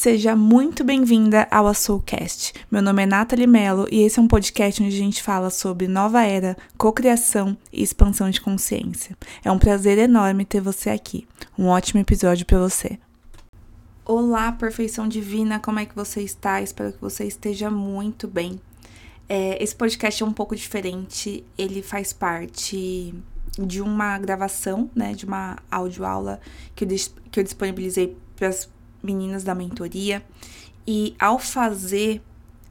Seja muito bem-vinda ao Soulcast. Meu nome é Nathalie Mello e esse é um podcast onde a gente fala sobre nova era, cocriação e expansão de consciência. É um prazer enorme ter você aqui. Um ótimo episódio para você. Olá, perfeição divina, como é que você está? Espero que você esteja muito bem. É, esse podcast é um pouco diferente, ele faz parte de uma gravação, né, de uma audioaula que eu, que eu disponibilizei para as meninas da mentoria. E ao fazer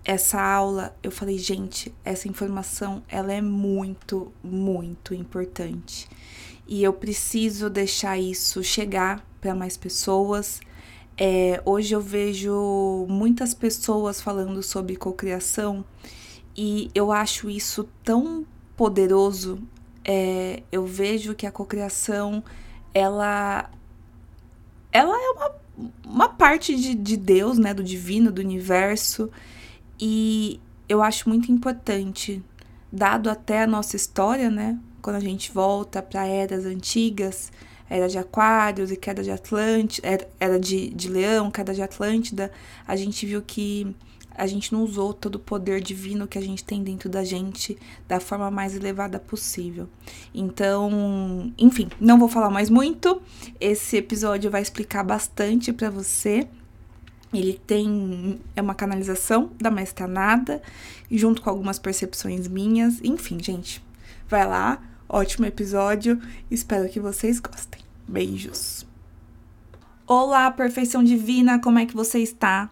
essa aula, eu falei, gente, essa informação ela é muito, muito importante. E eu preciso deixar isso chegar para mais pessoas. É, hoje eu vejo muitas pessoas falando sobre cocriação e eu acho isso tão poderoso. É, eu vejo que a cocriação ela ela é uma uma parte de, de Deus, né, do divino, do universo, e eu acho muito importante, dado até a nossa história, né, quando a gente volta para eras antigas, era de Aquários e queda de Atlântida, era, de, de Leão, queda de Atlântida, a gente viu que a gente não usou todo o poder divino que a gente tem dentro da gente da forma mais elevada possível. Então, enfim, não vou falar mais muito. Esse episódio vai explicar bastante para você. Ele tem é uma canalização da mestra Nada, junto com algumas percepções minhas. Enfim, gente, vai lá, ótimo episódio. Espero que vocês gostem. Beijos. Olá, perfeição divina, como é que você está?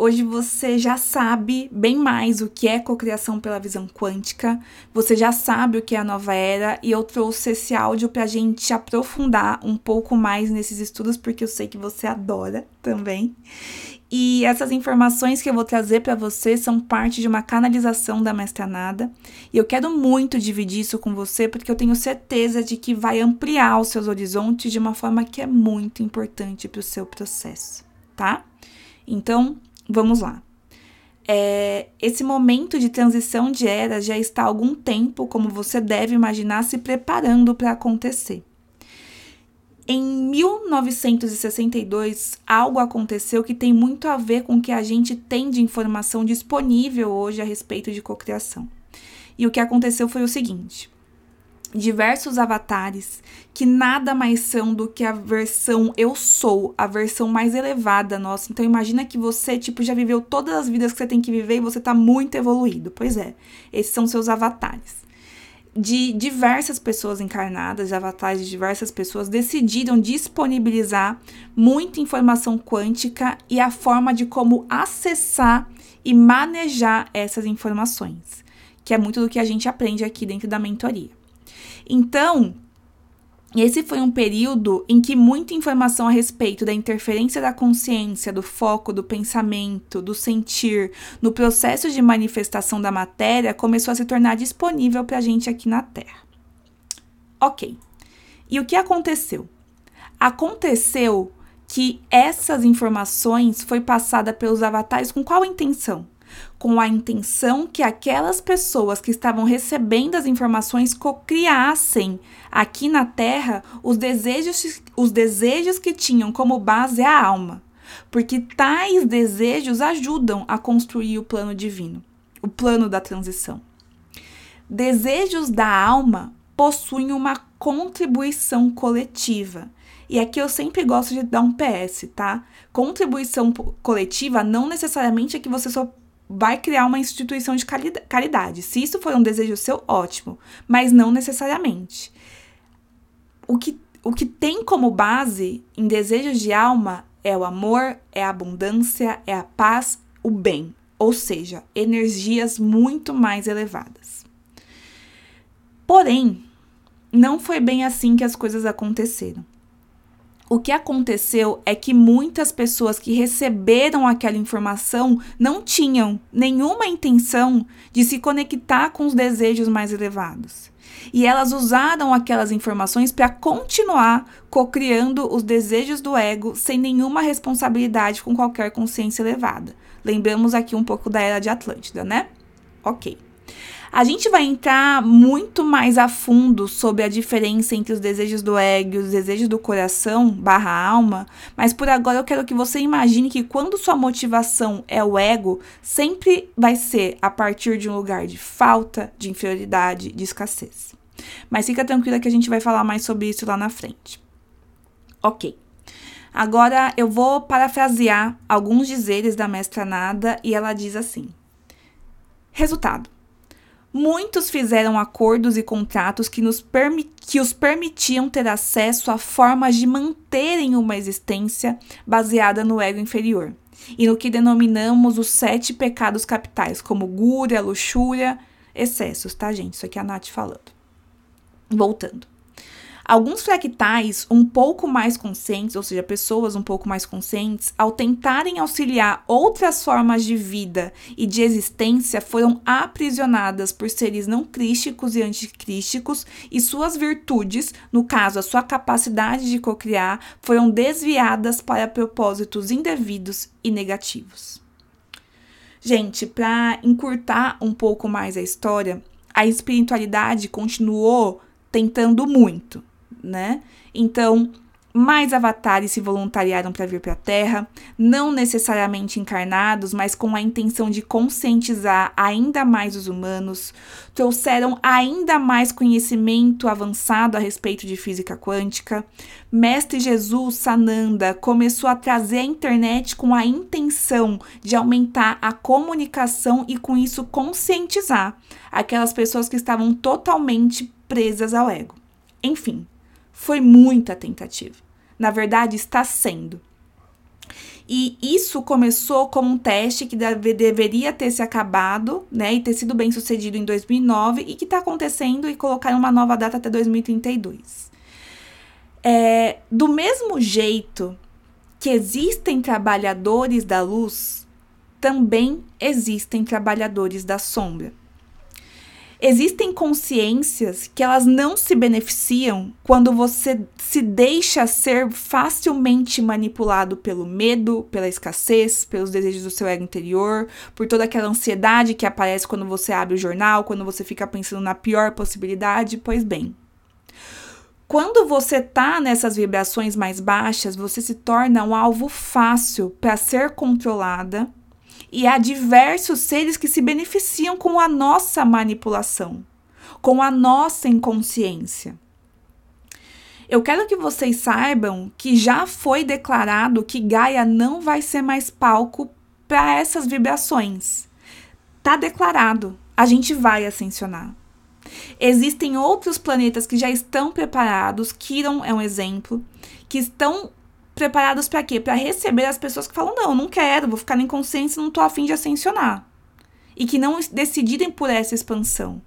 Hoje você já sabe bem mais o que é cocriação pela visão quântica, você já sabe o que é a nova era e eu trouxe esse áudio para a gente aprofundar um pouco mais nesses estudos, porque eu sei que você adora também. E essas informações que eu vou trazer para você são parte de uma canalização da Mestra Nada. E eu quero muito dividir isso com você porque eu tenho certeza de que vai ampliar os seus horizontes de uma forma que é muito importante para o seu processo, tá? Então, Vamos lá. É, esse momento de transição de era já está há algum tempo, como você deve imaginar, se preparando para acontecer. Em 1962, algo aconteceu que tem muito a ver com o que a gente tem de informação disponível hoje a respeito de cocriação. E o que aconteceu foi o seguinte: diversos avatares que nada mais são do que a versão eu sou, a versão mais elevada nossa. Então imagina que você, tipo, já viveu todas as vidas que você tem que viver e você tá muito evoluído. Pois é, esses são seus avatares. De diversas pessoas encarnadas, avatares de diversas pessoas, decidiram disponibilizar muita informação quântica e a forma de como acessar e manejar essas informações, que é muito do que a gente aprende aqui dentro da mentoria. Então, esse foi um período em que muita informação a respeito da interferência da consciência, do foco, do pensamento, do sentir, no processo de manifestação da matéria começou a se tornar disponível para a gente aqui na Terra. Ok. E o que aconteceu? Aconteceu que essas informações foi passada pelos avatares com qual intenção? Com a intenção que aquelas pessoas que estavam recebendo as informações cocriassem aqui na Terra os desejos, os desejos que tinham como base a alma, porque tais desejos ajudam a construir o plano divino, o plano da transição. Desejos da alma possuem uma contribuição coletiva. E aqui eu sempre gosto de dar um PS, tá? Contribuição coletiva não necessariamente é que você só vai criar uma instituição de caridade. Se isso for um desejo seu, ótimo, mas não necessariamente. O que, o que tem como base em desejos de alma é o amor, é a abundância, é a paz, o bem, ou seja, energias muito mais elevadas. Porém, não foi bem assim que as coisas aconteceram. O que aconteceu é que muitas pessoas que receberam aquela informação não tinham nenhuma intenção de se conectar com os desejos mais elevados. E elas usaram aquelas informações para continuar cocriando os desejos do ego sem nenhuma responsabilidade com qualquer consciência elevada. Lembramos aqui um pouco da era de Atlântida, né? Ok. A gente vai entrar muito mais a fundo sobre a diferença entre os desejos do ego e os desejos do coração barra alma, mas por agora eu quero que você imagine que quando sua motivação é o ego, sempre vai ser a partir de um lugar de falta, de inferioridade, de escassez. Mas fica tranquila que a gente vai falar mais sobre isso lá na frente. Ok. Agora eu vou parafrasear alguns dizeres da mestra Nada e ela diz assim: Resultado. Muitos fizeram acordos e contratos que, nos que os permitiam ter acesso a formas de manterem uma existência baseada no ego inferior e no que denominamos os sete pecados capitais, como gúria, luxúria, excessos, tá, gente? Isso aqui é a Nath falando. Voltando. Alguns fractais um pouco mais conscientes, ou seja, pessoas um pouco mais conscientes, ao tentarem auxiliar outras formas de vida e de existência, foram aprisionadas por seres não crísticos e anticrísticos, e suas virtudes, no caso, a sua capacidade de cocriar, foram desviadas para propósitos indevidos e negativos. Gente, para encurtar um pouco mais a história, a espiritualidade continuou tentando muito né? Então, mais avatares se voluntariaram para vir para a Terra, não necessariamente encarnados, mas com a intenção de conscientizar ainda mais os humanos, trouxeram ainda mais conhecimento avançado a respeito de física quântica. Mestre Jesus Sananda começou a trazer a internet com a intenção de aumentar a comunicação e com isso conscientizar aquelas pessoas que estavam totalmente presas ao ego. Enfim, foi muita tentativa. Na verdade, está sendo. E isso começou como um teste que deve, deveria ter se acabado, né, e ter sido bem sucedido em 2009 e que está acontecendo e colocaram uma nova data até 2032. É, do mesmo jeito que existem trabalhadores da luz, também existem trabalhadores da sombra. Existem consciências que elas não se beneficiam quando você se deixa ser facilmente manipulado pelo medo, pela escassez, pelos desejos do seu ego interior, por toda aquela ansiedade que aparece quando você abre o jornal, quando você fica pensando na pior possibilidade. Pois bem, quando você tá nessas vibrações mais baixas, você se torna um alvo fácil para ser controlada e há diversos seres que se beneficiam com a nossa manipulação, com a nossa inconsciência. Eu quero que vocês saibam que já foi declarado que Gaia não vai ser mais palco para essas vibrações. Tá declarado. A gente vai ascensionar. Existem outros planetas que já estão preparados, Kiron é um exemplo, que estão preparados para quê? Para receber as pessoas que falam: não, não quero, vou ficar na inconsciência, não tô afim de ascensionar. E que não decidirem por essa expansão.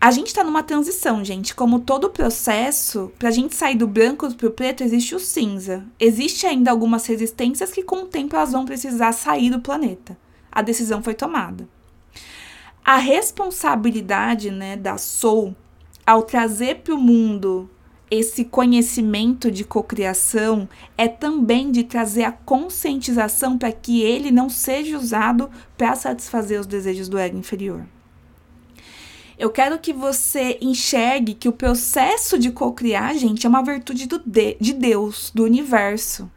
A gente está numa transição, gente. Como todo processo, para a gente sair do branco para o preto, existe o cinza. Existe ainda algumas resistências que, com o tempo, elas vão precisar sair do planeta. A decisão foi tomada. A responsabilidade né, da Soul ao trazer para o mundo esse conhecimento de cocriação é também de trazer a conscientização para que ele não seja usado para satisfazer os desejos do ego inferior. Eu quero que você enxergue que o processo de cocriar, gente, é uma virtude de, de Deus, do universo.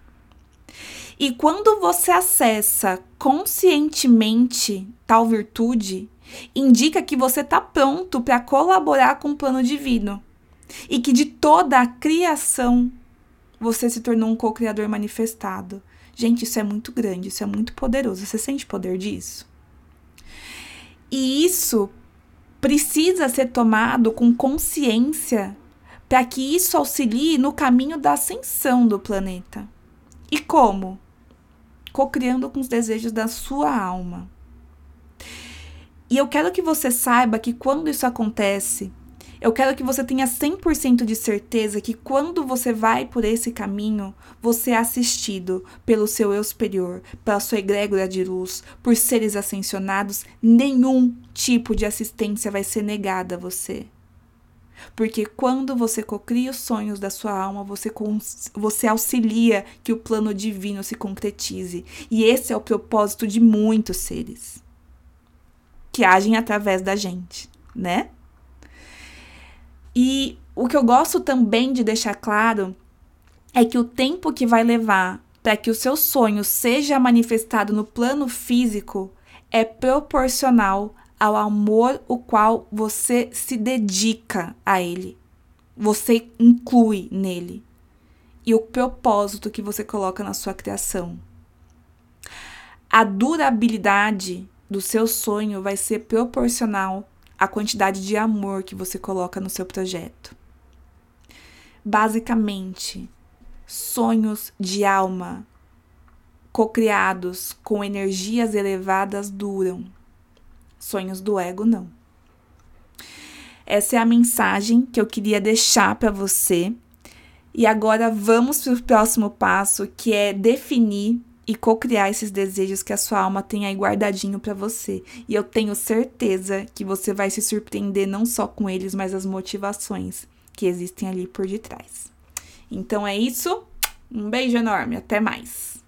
E quando você acessa conscientemente tal virtude, indica que você está pronto para colaborar com o plano divino e que de toda a criação você se tornou um co-criador manifestado. Gente, isso é muito grande, isso é muito poderoso. Você sente poder disso? E isso precisa ser tomado com consciência para que isso auxilie no caminho da ascensão do planeta. E como? Co-criando com os desejos da sua alma. E eu quero que você saiba que quando isso acontece, eu quero que você tenha 100% de certeza que quando você vai por esse caminho, você é assistido pelo seu eu superior, pela sua egrégora de luz, por seres ascensionados, nenhum tipo de assistência vai ser negada a você. Porque quando você cocria os sonhos da sua alma, você, você auxilia que o plano divino se concretize. E esse é o propósito de muitos seres. que agem através da gente, né? E o que eu gosto também de deixar claro é que o tempo que vai levar para que o seu sonho seja manifestado no plano físico é proporcional ao amor o qual você se dedica a ele. Você inclui nele. E o propósito que você coloca na sua criação. A durabilidade do seu sonho vai ser proporcional à quantidade de amor que você coloca no seu projeto. Basicamente, sonhos de alma cocriados com energias elevadas duram. Sonhos do ego não. Essa é a mensagem que eu queria deixar para você. E agora vamos para o próximo passo, que é definir e co-criar esses desejos que a sua alma tem aí guardadinho para você. E eu tenho certeza que você vai se surpreender não só com eles, mas as motivações que existem ali por detrás. Então é isso. Um beijo enorme, até mais.